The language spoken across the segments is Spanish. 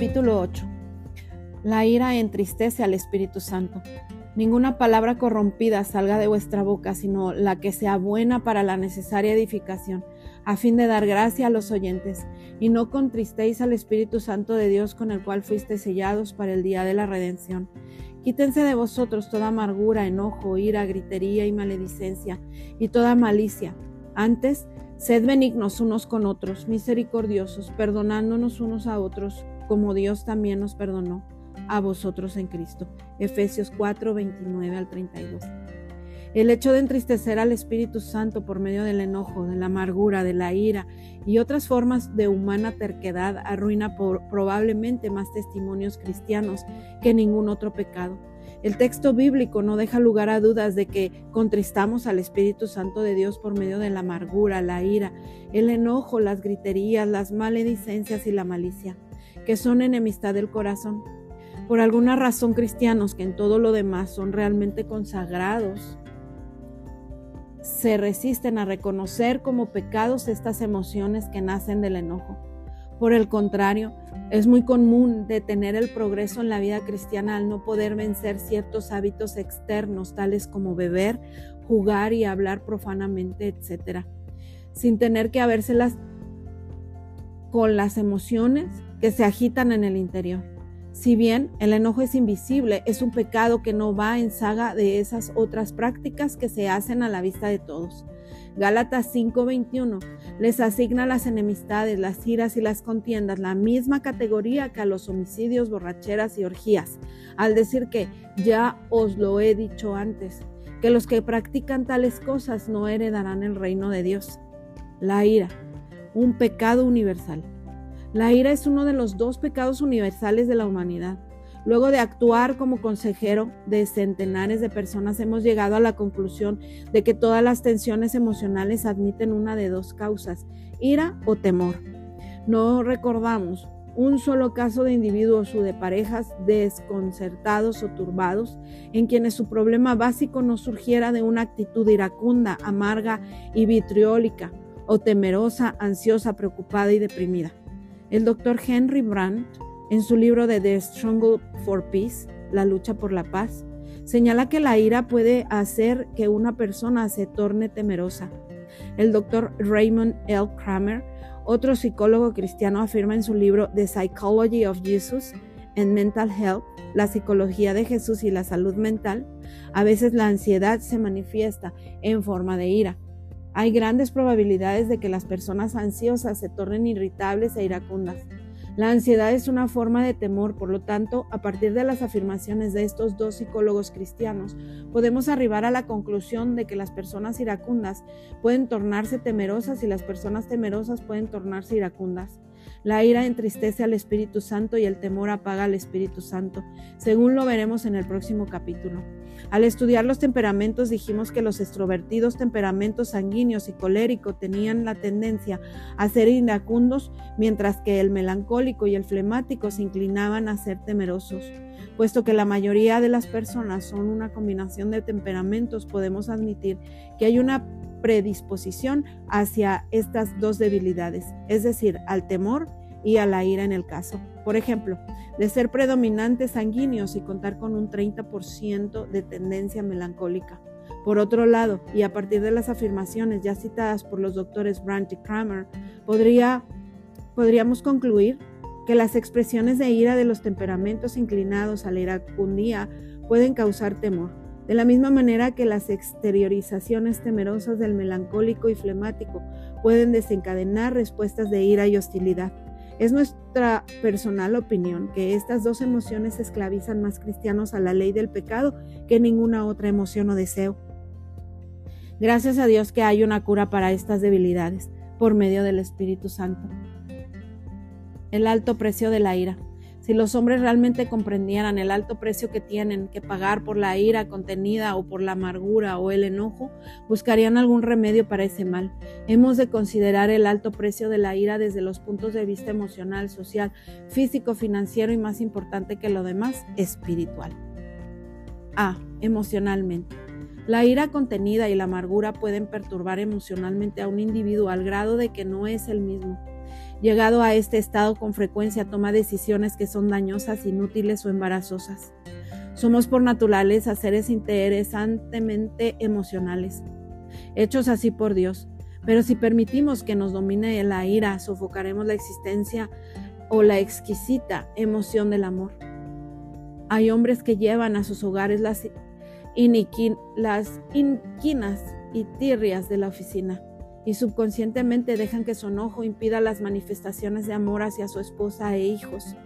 Capítulo 8. La ira entristece al Espíritu Santo. Ninguna palabra corrompida salga de vuestra boca, sino la que sea buena para la necesaria edificación, a fin de dar gracia a los oyentes, y no contristéis al Espíritu Santo de Dios con el cual fuisteis sellados para el día de la redención. Quítense de vosotros toda amargura, enojo, ira, gritería y maledicencia, y toda malicia. Antes, sed benignos unos con otros, misericordiosos, perdonándonos unos a otros, como Dios también nos perdonó a vosotros en Cristo. Efesios 4, 29 al 32. El hecho de entristecer al Espíritu Santo por medio del enojo, de la amargura, de la ira y otras formas de humana terquedad arruina probablemente más testimonios cristianos que ningún otro pecado. El texto bíblico no deja lugar a dudas de que contristamos al Espíritu Santo de Dios por medio de la amargura, la ira, el enojo, las griterías, las maledicencias y la malicia, que son enemistad del corazón. Por alguna razón cristianos que en todo lo demás son realmente consagrados, se resisten a reconocer como pecados estas emociones que nacen del enojo. Por el contrario, es muy común detener el progreso en la vida cristiana al no poder vencer ciertos hábitos externos, tales como beber, jugar y hablar profanamente, etc., sin tener que habérselas con las emociones que se agitan en el interior. Si bien el enojo es invisible, es un pecado que no va en saga de esas otras prácticas que se hacen a la vista de todos. Gálatas 5:21 les asigna las enemistades, las iras y las contiendas la misma categoría que a los homicidios, borracheras y orgías, al decir que ya os lo he dicho antes, que los que practican tales cosas no heredarán el reino de Dios. La ira, un pecado universal. La ira es uno de los dos pecados universales de la humanidad. Luego de actuar como consejero de centenares de personas, hemos llegado a la conclusión de que todas las tensiones emocionales admiten una de dos causas, ira o temor. No recordamos un solo caso de individuos o de parejas desconcertados o turbados en quienes su problema básico no surgiera de una actitud iracunda, amarga y vitriólica, o temerosa, ansiosa, preocupada y deprimida. El doctor Henry Brandt, en su libro de The Struggle for Peace, La lucha por la paz, señala que la ira puede hacer que una persona se torne temerosa. El doctor Raymond L. Kramer, otro psicólogo cristiano, afirma en su libro The Psychology of Jesus and Mental Health, la psicología de Jesús y la salud mental, a veces la ansiedad se manifiesta en forma de ira. Hay grandes probabilidades de que las personas ansiosas se tornen irritables e iracundas. La ansiedad es una forma de temor, por lo tanto, a partir de las afirmaciones de estos dos psicólogos cristianos, podemos arribar a la conclusión de que las personas iracundas pueden tornarse temerosas y las personas temerosas pueden tornarse iracundas. La ira entristece al Espíritu Santo y el temor apaga al Espíritu Santo, según lo veremos en el próximo capítulo. Al estudiar los temperamentos dijimos que los extrovertidos temperamentos sanguíneos y colérico tenían la tendencia a ser iracundos, mientras que el melancólico y el flemático se inclinaban a ser temerosos. Puesto que la mayoría de las personas son una combinación de temperamentos, podemos admitir que hay una predisposición hacia estas dos debilidades, es decir, al temor y a la ira en el caso. Por ejemplo, de ser predominantes sanguíneos y contar con un 30% de tendencia melancólica. Por otro lado, y a partir de las afirmaciones ya citadas por los doctores Brandt y Kramer, podría, podríamos concluir que las expresiones de ira de los temperamentos inclinados a la iracundía pueden causar temor de la misma manera que las exteriorizaciones temerosas del melancólico y flemático pueden desencadenar respuestas de ira y hostilidad. Es nuestra personal opinión que estas dos emociones esclavizan más cristianos a la ley del pecado que ninguna otra emoción o deseo. Gracias a Dios que hay una cura para estas debilidades por medio del Espíritu Santo. El alto precio de la ira. Si los hombres realmente comprendieran el alto precio que tienen que pagar por la ira contenida o por la amargura o el enojo, buscarían algún remedio para ese mal. Hemos de considerar el alto precio de la ira desde los puntos de vista emocional, social, físico, financiero y más importante que lo demás, espiritual. A. Emocionalmente. La ira contenida y la amargura pueden perturbar emocionalmente a un individuo al grado de que no es el mismo Llegado a este estado con frecuencia toma decisiones que son dañosas, inútiles o embarazosas. Somos por naturaleza seres interesantemente emocionales, hechos así por Dios. Pero si permitimos que nos domine la ira, sofocaremos la existencia o la exquisita emoción del amor. Hay hombres que llevan a sus hogares las, las inquinas y tirrias de la oficina y subconscientemente dejan que su enojo impida las manifestaciones de amor hacia su esposa e hijos.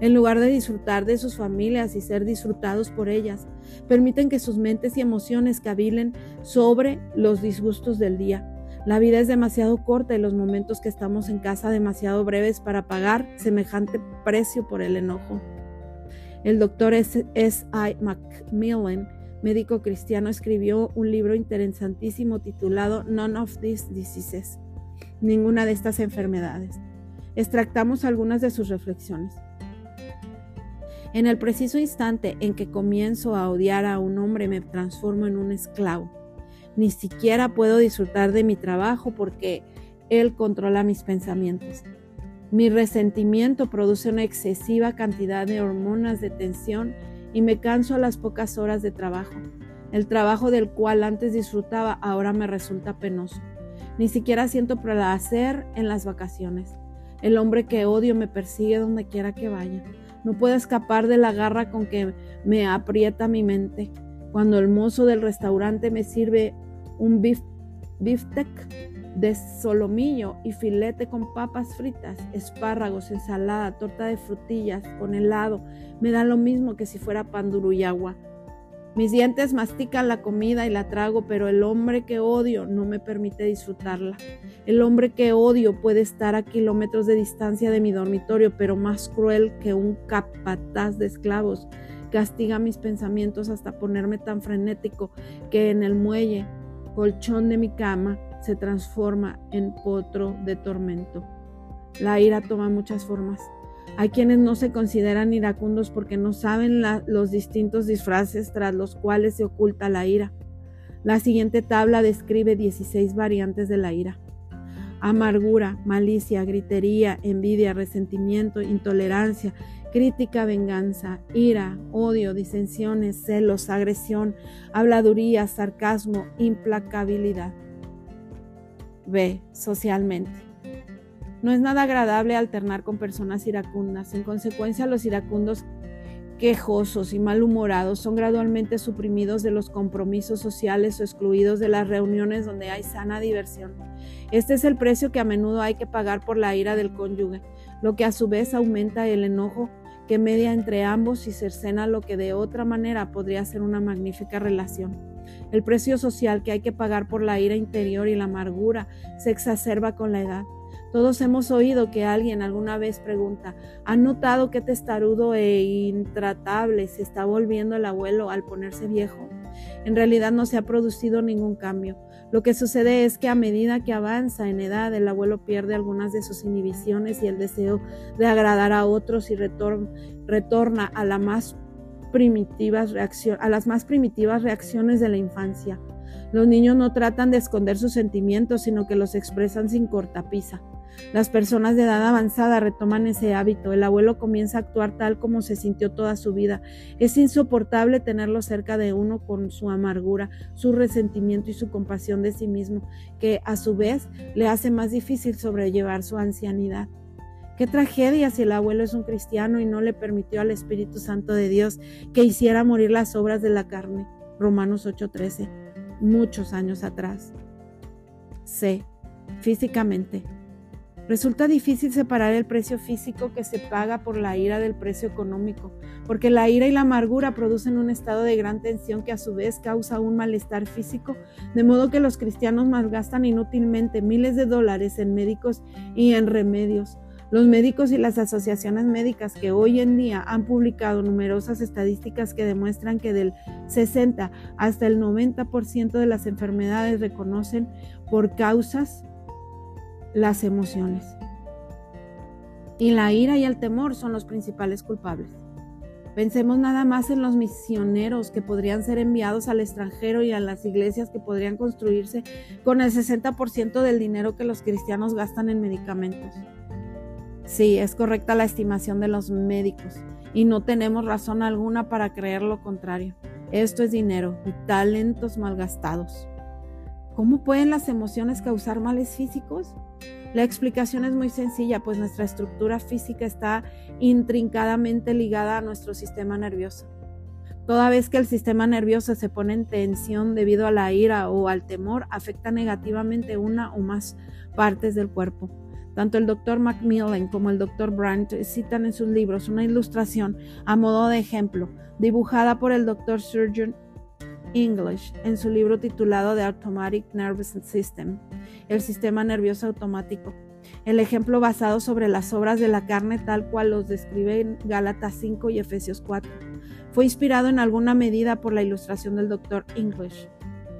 En lugar de disfrutar de sus familias y ser disfrutados por ellas, permiten que sus mentes y emociones cavilen sobre los disgustos del día. La vida es demasiado corta y los momentos que estamos en casa demasiado breves para pagar semejante precio por el enojo. El doctor S. I. Macmillan médico cristiano, escribió un libro interesantísimo titulado None of These Diseases, ninguna de estas enfermedades. Extractamos algunas de sus reflexiones. En el preciso instante en que comienzo a odiar a un hombre me transformo en un esclavo. Ni siquiera puedo disfrutar de mi trabajo porque él controla mis pensamientos. Mi resentimiento produce una excesiva cantidad de hormonas de tensión y me canso a las pocas horas de trabajo. El trabajo del cual antes disfrutaba ahora me resulta penoso. Ni siquiera siento placer en las vacaciones. El hombre que odio me persigue donde quiera que vaya. No puedo escapar de la garra con que me aprieta mi mente. Cuando el mozo del restaurante me sirve un beefsteak de solomillo y filete con papas fritas, espárragos, ensalada, torta de frutillas, con helado. Me da lo mismo que si fuera pan duro y agua. Mis dientes mastican la comida y la trago, pero el hombre que odio no me permite disfrutarla. El hombre que odio puede estar a kilómetros de distancia de mi dormitorio, pero más cruel que un capataz de esclavos. Castiga mis pensamientos hasta ponerme tan frenético que en el muelle, colchón de mi cama, se transforma en potro de tormento. La ira toma muchas formas. Hay quienes no se consideran iracundos porque no saben los distintos disfraces tras los cuales se oculta la ira. La siguiente tabla describe 16 variantes de la ira. Amargura, malicia, gritería, envidia, resentimiento, intolerancia, crítica, venganza, ira, odio, disensiones, celos, agresión, habladuría, sarcasmo, implacabilidad. B. Socialmente. No es nada agradable alternar con personas iracundas. En consecuencia, los iracundos quejosos y malhumorados son gradualmente suprimidos de los compromisos sociales o excluidos de las reuniones donde hay sana diversión. Este es el precio que a menudo hay que pagar por la ira del cónyuge, lo que a su vez aumenta el enojo que media entre ambos y cercena lo que de otra manera podría ser una magnífica relación. El precio social que hay que pagar por la ira interior y la amargura se exacerba con la edad. Todos hemos oído que alguien alguna vez pregunta, ¿ha notado que testarudo e intratable se está volviendo el abuelo al ponerse viejo? En realidad no se ha producido ningún cambio. Lo que sucede es que a medida que avanza en edad, el abuelo pierde algunas de sus inhibiciones y el deseo de agradar a otros y retorna a la más primitivas a las más primitivas reacciones de la infancia. Los niños no tratan de esconder sus sentimientos, sino que los expresan sin cortapisa. Las personas de edad avanzada retoman ese hábito. El abuelo comienza a actuar tal como se sintió toda su vida. Es insoportable tenerlo cerca de uno con su amargura, su resentimiento y su compasión de sí mismo, que a su vez le hace más difícil sobrellevar su ancianidad. Qué tragedia si el abuelo es un cristiano y no le permitió al Espíritu Santo de Dios que hiciera morir las obras de la carne. Romanos 8:13, muchos años atrás. C. Físicamente. Resulta difícil separar el precio físico que se paga por la ira del precio económico, porque la ira y la amargura producen un estado de gran tensión que a su vez causa un malestar físico, de modo que los cristianos malgastan inútilmente miles de dólares en médicos y en remedios los médicos y las asociaciones médicas que hoy en día han publicado numerosas estadísticas que demuestran que del 60 hasta el 90% de las enfermedades reconocen por causas las emociones. Y la ira y el temor son los principales culpables. Pensemos nada más en los misioneros que podrían ser enviados al extranjero y a las iglesias que podrían construirse con el 60% del dinero que los cristianos gastan en medicamentos. Sí, es correcta la estimación de los médicos y no tenemos razón alguna para creer lo contrario. Esto es dinero y talentos malgastados. ¿Cómo pueden las emociones causar males físicos? La explicación es muy sencilla, pues nuestra estructura física está intrincadamente ligada a nuestro sistema nervioso. Toda vez que el sistema nervioso se pone en tensión debido a la ira o al temor, afecta negativamente una o más partes del cuerpo. Tanto el Dr. Macmillan como el Dr. Brandt citan en sus libros una ilustración a modo de ejemplo, dibujada por el Dr. Surgeon English en su libro titulado The Automatic Nervous System, el sistema nervioso automático. El ejemplo basado sobre las obras de la carne tal cual los describe en Gálatas 5 y Efesios 4. Fue inspirado en alguna medida por la ilustración del Dr. English.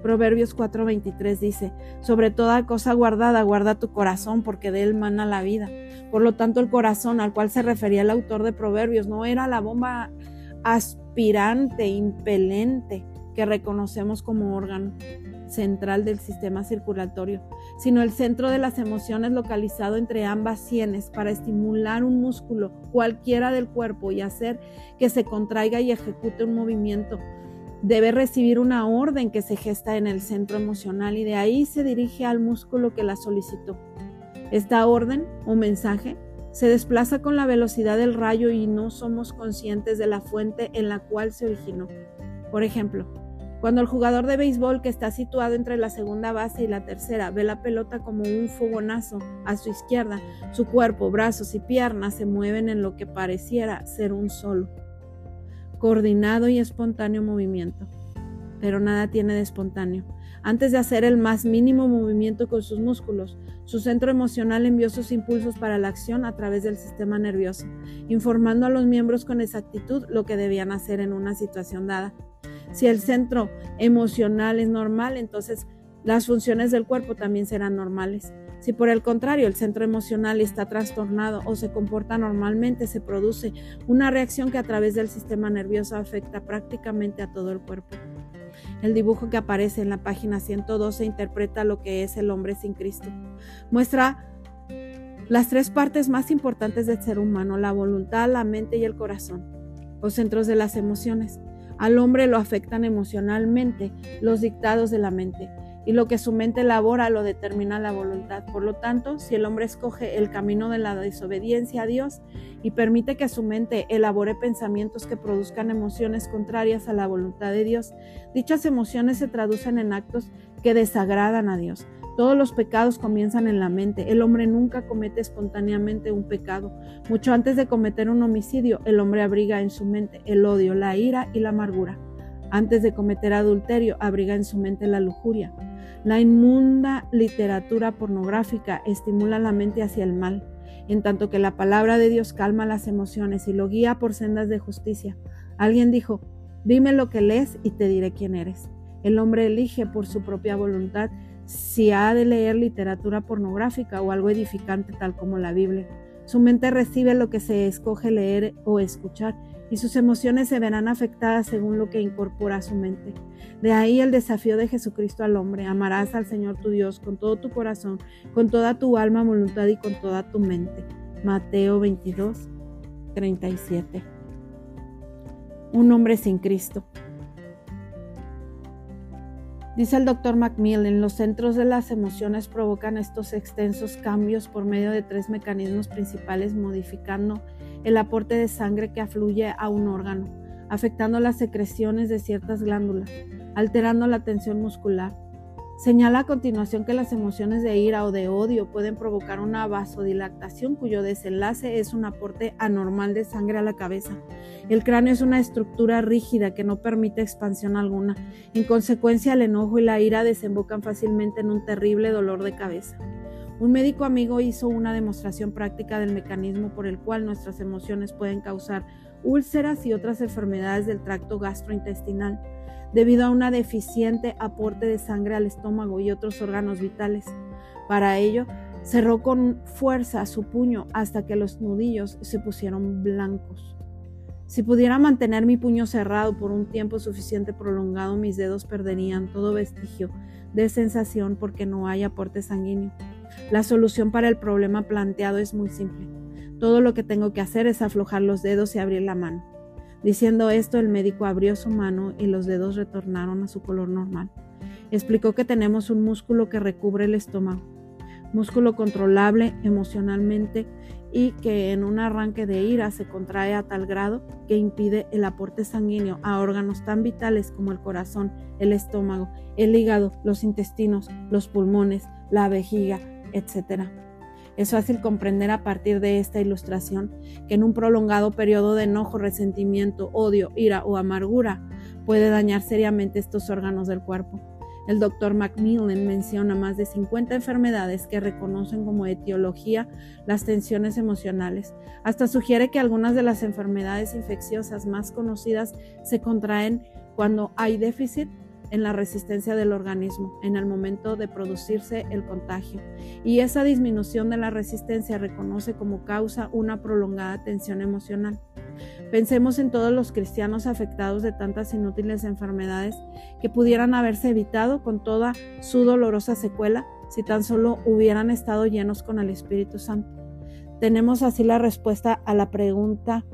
Proverbios 4:23 dice, sobre toda cosa guardada, guarda tu corazón, porque de él mana la vida. Por lo tanto, el corazón al cual se refería el autor de Proverbios no era la bomba aspirante, impelente, que reconocemos como órgano central del sistema circulatorio, sino el centro de las emociones localizado entre ambas sienes para estimular un músculo cualquiera del cuerpo y hacer que se contraiga y ejecute un movimiento. Debe recibir una orden que se gesta en el centro emocional y de ahí se dirige al músculo que la solicitó. Esta orden o mensaje se desplaza con la velocidad del rayo y no somos conscientes de la fuente en la cual se originó. Por ejemplo, cuando el jugador de béisbol que está situado entre la segunda base y la tercera ve la pelota como un fogonazo a su izquierda, su cuerpo, brazos y piernas se mueven en lo que pareciera ser un solo, coordinado y espontáneo movimiento. Pero nada tiene de espontáneo. Antes de hacer el más mínimo movimiento con sus músculos, su centro emocional envió sus impulsos para la acción a través del sistema nervioso, informando a los miembros con exactitud lo que debían hacer en una situación dada. Si el centro emocional es normal, entonces las funciones del cuerpo también serán normales. Si por el contrario el centro emocional está trastornado o se comporta normalmente, se produce una reacción que a través del sistema nervioso afecta prácticamente a todo el cuerpo. El dibujo que aparece en la página 112 interpreta lo que es el hombre sin Cristo. Muestra las tres partes más importantes del ser humano, la voluntad, la mente y el corazón, los centros de las emociones. Al hombre lo afectan emocionalmente los dictados de la mente y lo que su mente elabora lo determina la voluntad. Por lo tanto, si el hombre escoge el camino de la desobediencia a Dios y permite que su mente elabore pensamientos que produzcan emociones contrarias a la voluntad de Dios, dichas emociones se traducen en actos que desagradan a Dios. Todos los pecados comienzan en la mente. El hombre nunca comete espontáneamente un pecado. Mucho antes de cometer un homicidio, el hombre abriga en su mente el odio, la ira y la amargura. Antes de cometer adulterio, abriga en su mente la lujuria. La inmunda literatura pornográfica estimula la mente hacia el mal, en tanto que la palabra de Dios calma las emociones y lo guía por sendas de justicia. Alguien dijo, dime lo que lees y te diré quién eres. El hombre elige por su propia voluntad si ha de leer literatura pornográfica o algo edificante tal como la Biblia. Su mente recibe lo que se escoge leer o escuchar y sus emociones se verán afectadas según lo que incorpora a su mente. De ahí el desafío de Jesucristo al hombre. Amarás al Señor tu Dios con todo tu corazón, con toda tu alma, voluntad y con toda tu mente. Mateo 22, 37. Un hombre sin Cristo. Dice el doctor Macmillan, los centros de las emociones provocan estos extensos cambios por medio de tres mecanismos principales, modificando el aporte de sangre que afluye a un órgano, afectando las secreciones de ciertas glándulas, alterando la tensión muscular, Señala a continuación que las emociones de ira o de odio pueden provocar una vasodilatación cuyo desenlace es un aporte anormal de sangre a la cabeza. El cráneo es una estructura rígida que no permite expansión alguna. En consecuencia, el enojo y la ira desembocan fácilmente en un terrible dolor de cabeza. Un médico amigo hizo una demostración práctica del mecanismo por el cual nuestras emociones pueden causar úlceras y otras enfermedades del tracto gastrointestinal debido a una deficiente aporte de sangre al estómago y otros órganos vitales. Para ello, cerró con fuerza su puño hasta que los nudillos se pusieron blancos. Si pudiera mantener mi puño cerrado por un tiempo suficiente prolongado, mis dedos perderían todo vestigio de sensación porque no hay aporte sanguíneo. La solución para el problema planteado es muy simple Todo lo que tengo que hacer es aflojar los dedos y abrir la mano. Diciendo esto, el médico abrió su mano y los dedos retornaron a su color normal. Explicó que tenemos un músculo que recubre el estómago, músculo controlable emocionalmente y que en un arranque de ira se contrae a tal grado que impide el aporte sanguíneo a órganos tan vitales como el corazón, el estómago, el hígado, los intestinos, los pulmones, la vejiga, etc. Es fácil comprender a partir de esta ilustración que en un prolongado periodo de enojo, resentimiento, odio, ira o amargura puede dañar seriamente estos órganos del cuerpo. El doctor Macmillan menciona más de 50 enfermedades que reconocen como etiología las tensiones emocionales. Hasta sugiere que algunas de las enfermedades infecciosas más conocidas se contraen cuando hay déficit en la resistencia del organismo en el momento de producirse el contagio. Y esa disminución de la resistencia reconoce como causa una prolongada tensión emocional. Pensemos en todos los cristianos afectados de tantas inútiles enfermedades que pudieran haberse evitado con toda su dolorosa secuela si tan solo hubieran estado llenos con el Espíritu Santo. Tenemos así la respuesta a la pregunta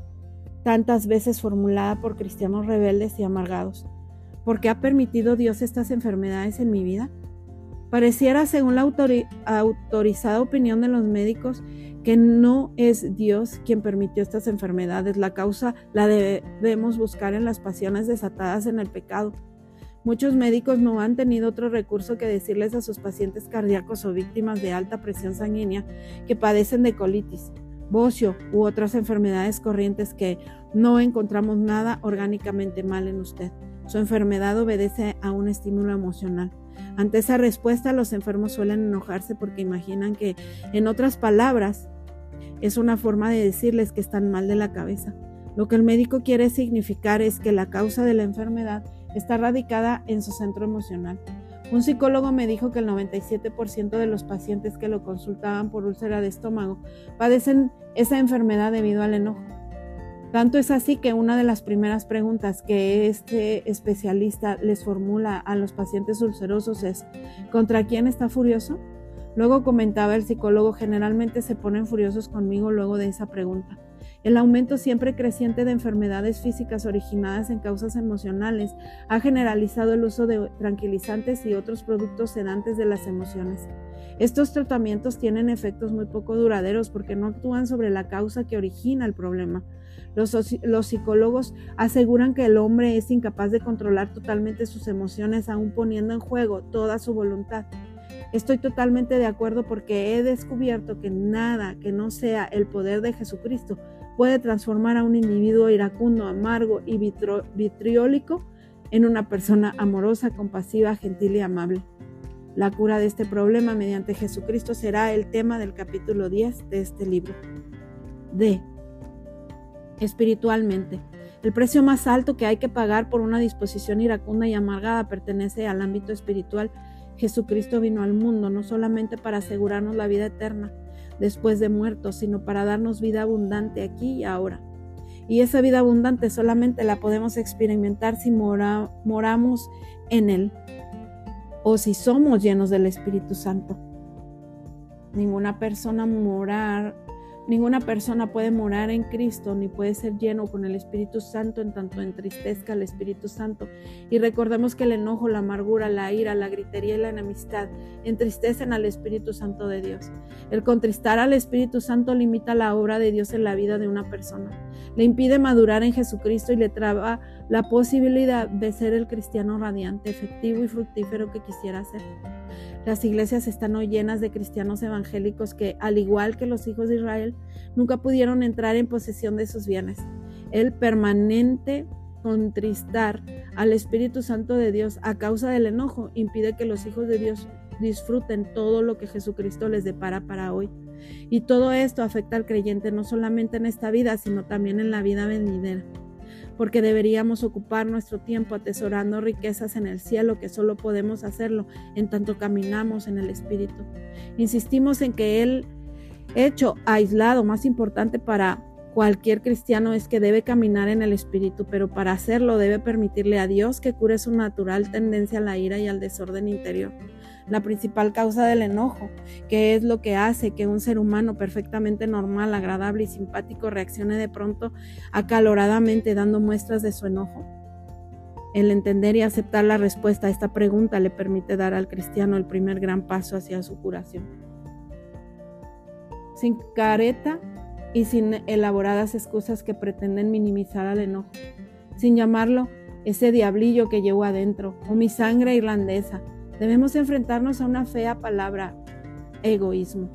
tantas veces formulada por cristianos rebeldes y amargados. ¿Por qué ha permitido Dios estas enfermedades en mi vida? Pareciera, según la autorizada opinión de los médicos, que no es Dios quien permitió estas enfermedades. La causa la debemos buscar en las pasiones desatadas en el pecado. Muchos médicos no han tenido otro recurso que decirles a sus pacientes cardíacos o víctimas de alta presión sanguínea que padecen de colitis, bocio u otras enfermedades corrientes que no encontramos nada orgánicamente mal en usted. Su enfermedad obedece a un estímulo emocional. Ante esa respuesta, los enfermos suelen enojarse porque imaginan que, en otras palabras, es una forma de decirles que están mal de la cabeza. Lo que el médico quiere significar es que la causa de la enfermedad está radicada en su centro emocional. Un psicólogo me dijo que el 97% de los pacientes que lo consultaban por úlcera de estómago padecen esa enfermedad debido al enojo. Tanto es así que una de las primeras preguntas que este especialista les formula a los pacientes ulcerosos es, ¿contra quién está furioso? Luego comentaba el psicólogo, generalmente se ponen furiosos conmigo luego de esa pregunta. El aumento siempre creciente de enfermedades físicas originadas en causas emocionales ha generalizado el uso de tranquilizantes y otros productos sedantes de las emociones. Estos tratamientos tienen efectos muy poco duraderos porque no actúan sobre la causa que origina el problema. Los, psicólogos aseguran que el hombre es incapaz de controlar totalmente sus emociones, aún poniendo en juego toda su voluntad. Estoy totalmente de acuerdo porque he descubierto que nada que no sea el poder de Jesucristo puede transformar a un individuo iracundo, amargo y vitriólico en una persona amorosa, compasiva, gentil y amable. La cura de este problema mediante Jesucristo será el tema del capítulo 10 de este libro. D espiritualmente. El precio más alto que hay que pagar por una disposición iracunda y amargada pertenece al ámbito espiritual. Jesucristo vino al mundo no solamente para asegurarnos la vida eterna después de muertos, sino para darnos vida abundante aquí y ahora. Y esa vida abundante solamente la podemos experimentar si moramos en Él o si somos llenos del Espíritu Santo. Ninguna persona morar Ninguna persona puede morar en Cristo ni puede ser lleno con el Espíritu Santo en tanto entristezca al Espíritu Santo. Y recordemos que el enojo, la amargura, la ira, la gritería y la enemistad entristecen al Espíritu Santo de Dios. El contristar al Espíritu Santo limita la obra de Dios en la vida de una persona. Le impide madurar en Jesucristo y le traba la posibilidad de ser el cristiano radiante, efectivo y fructífero que quisiera ser. Las iglesias están hoy llenas de cristianos evangélicos que, al igual que los hijos de Israel, nunca pudieron entrar en posesión de sus bienes. El permanente contristar al Espíritu Santo de Dios a causa del enojo impide que los hijos de Dios disfruten todo lo que Jesucristo les depara para hoy. Y todo esto afecta al creyente no solamente en esta vida, sino también en la vida venidera porque deberíamos ocupar nuestro tiempo atesorando riquezas en el cielo que solo podemos hacerlo en tanto caminamos en el Espíritu. Insistimos en que el hecho aislado más importante para cualquier cristiano es que debe caminar en el Espíritu, pero para hacerlo debe permitirle a Dios que cure su natural tendencia a la ira y al desorden interior. La principal causa del enojo, que es lo que hace que un ser humano perfectamente normal, agradable y simpático reaccione de pronto acaloradamente dando muestras de su enojo. El entender y aceptar la respuesta a esta pregunta le permite dar al cristiano el primer gran paso hacia su curación. Sin careta y sin elaboradas excusas que pretenden minimizar al enojo, sin llamarlo ese diablillo que llevo adentro o mi sangre irlandesa, debemos enfrentarnos a una fea palabra, egoísmo.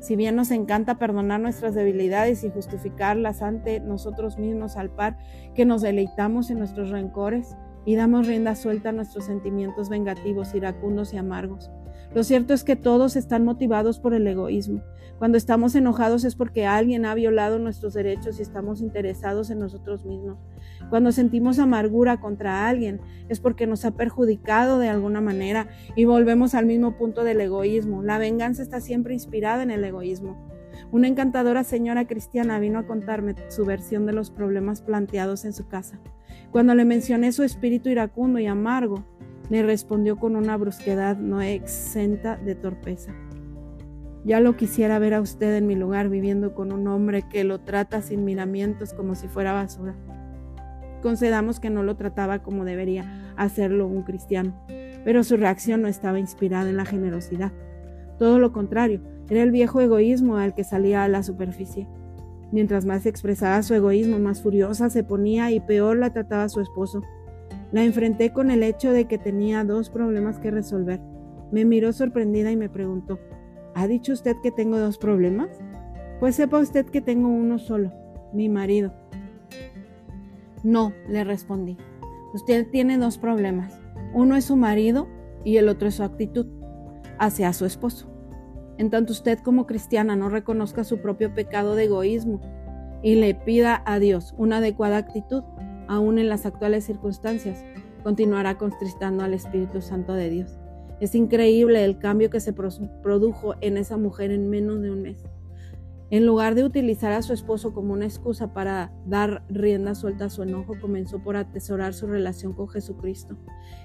Si bien nos encanta perdonar nuestras debilidades y justificarlas ante nosotros mismos al par que nos deleitamos en nuestros rencores y damos rienda suelta a nuestros sentimientos vengativos, iracundos y amargos. Lo cierto es que todos están motivados por el egoísmo. Cuando estamos enojados es porque alguien ha violado nuestros derechos y estamos interesados en nosotros mismos. Cuando sentimos amargura contra alguien es porque nos ha perjudicado de alguna manera y volvemos al mismo punto del egoísmo. La venganza está siempre inspirada en el egoísmo. Una encantadora señora cristiana vino a contarme su versión de los problemas planteados en su casa. Cuando le mencioné su espíritu iracundo y amargo, me respondió con una brusquedad no exenta de torpeza. Ya lo quisiera ver a usted en mi lugar viviendo con un hombre que lo trata sin miramientos como si fuera basura. Concedamos que no lo trataba como debería hacerlo un cristiano, pero su reacción no estaba inspirada en la generosidad. Todo lo contrario, era el viejo egoísmo al que salía a la superficie. Mientras más expresaba su egoísmo, más furiosa se ponía y peor la trataba su esposo. La enfrenté con el hecho de que tenía dos problemas que resolver. Me miró sorprendida y me preguntó, ¿Ha dicho usted que tengo dos problemas? Pues sepa usted que tengo uno solo, mi marido. No, le respondí. Usted tiene dos problemas. Uno es su marido y el otro es su actitud hacia su esposo. En tanto usted como cristiana no reconozca su propio pecado de egoísmo y le pida a Dios una adecuada actitud, aún en las actuales circunstancias, continuará contristando al Espíritu Santo de Dios. Es increíble el cambio que se produjo en esa mujer en menos de un mes. En lugar de utilizar a su esposo como una excusa para dar rienda suelta a su enojo, comenzó por atesorar su relación con Jesucristo.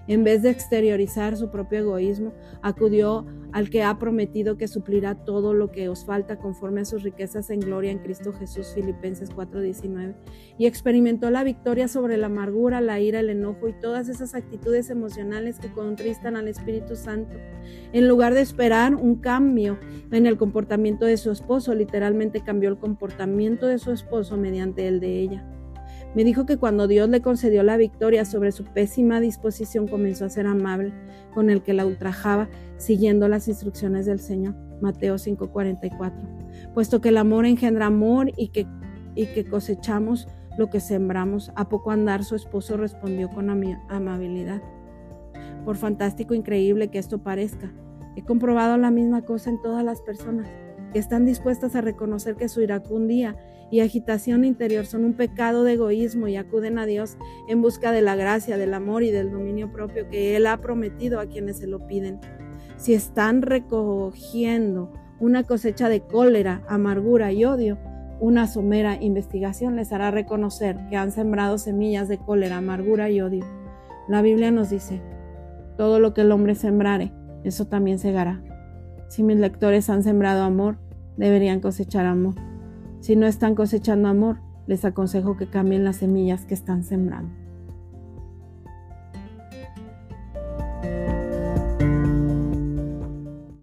En vez de exteriorizar su propio egoísmo, acudió al que ha prometido que suplirá todo lo que os falta conforme a sus riquezas en gloria en Cristo Jesús, Filipenses 4:19, y experimentó la victoria sobre la amargura, la ira, el enojo y todas esas actitudes emocionales que contristan al Espíritu Santo. En lugar de esperar un cambio en el comportamiento de su esposo, literalmente cambió el comportamiento de su esposo mediante el de ella. Me dijo que cuando Dios le concedió la victoria sobre su pésima disposición comenzó a ser amable con el que la ultrajaba, siguiendo las instrucciones del Señor. Mateo 5:44. Puesto que el amor engendra amor y que, cosechamos lo que sembramos, a poco andar su esposo respondió con amabilidad. Por fantástico increíble que esto parezca, he comprobado la misma cosa en todas las personas que están dispuestas a reconocer que su iracundía y agitación interior son un pecado de egoísmo y acuden a Dios en busca de la gracia, del amor y del dominio propio que Él ha prometido a quienes se lo piden. Si están recogiendo una cosecha de cólera, amargura y odio, una somera investigación les hará reconocer que han sembrado semillas de cólera, amargura y odio. La Biblia nos dice, todo lo que el hombre sembrare, eso también segará. Si mis lectores han sembrado amor, deberían cosechar amor. Si no están cosechando amor, les aconsejo que cambien las semillas que están sembrando.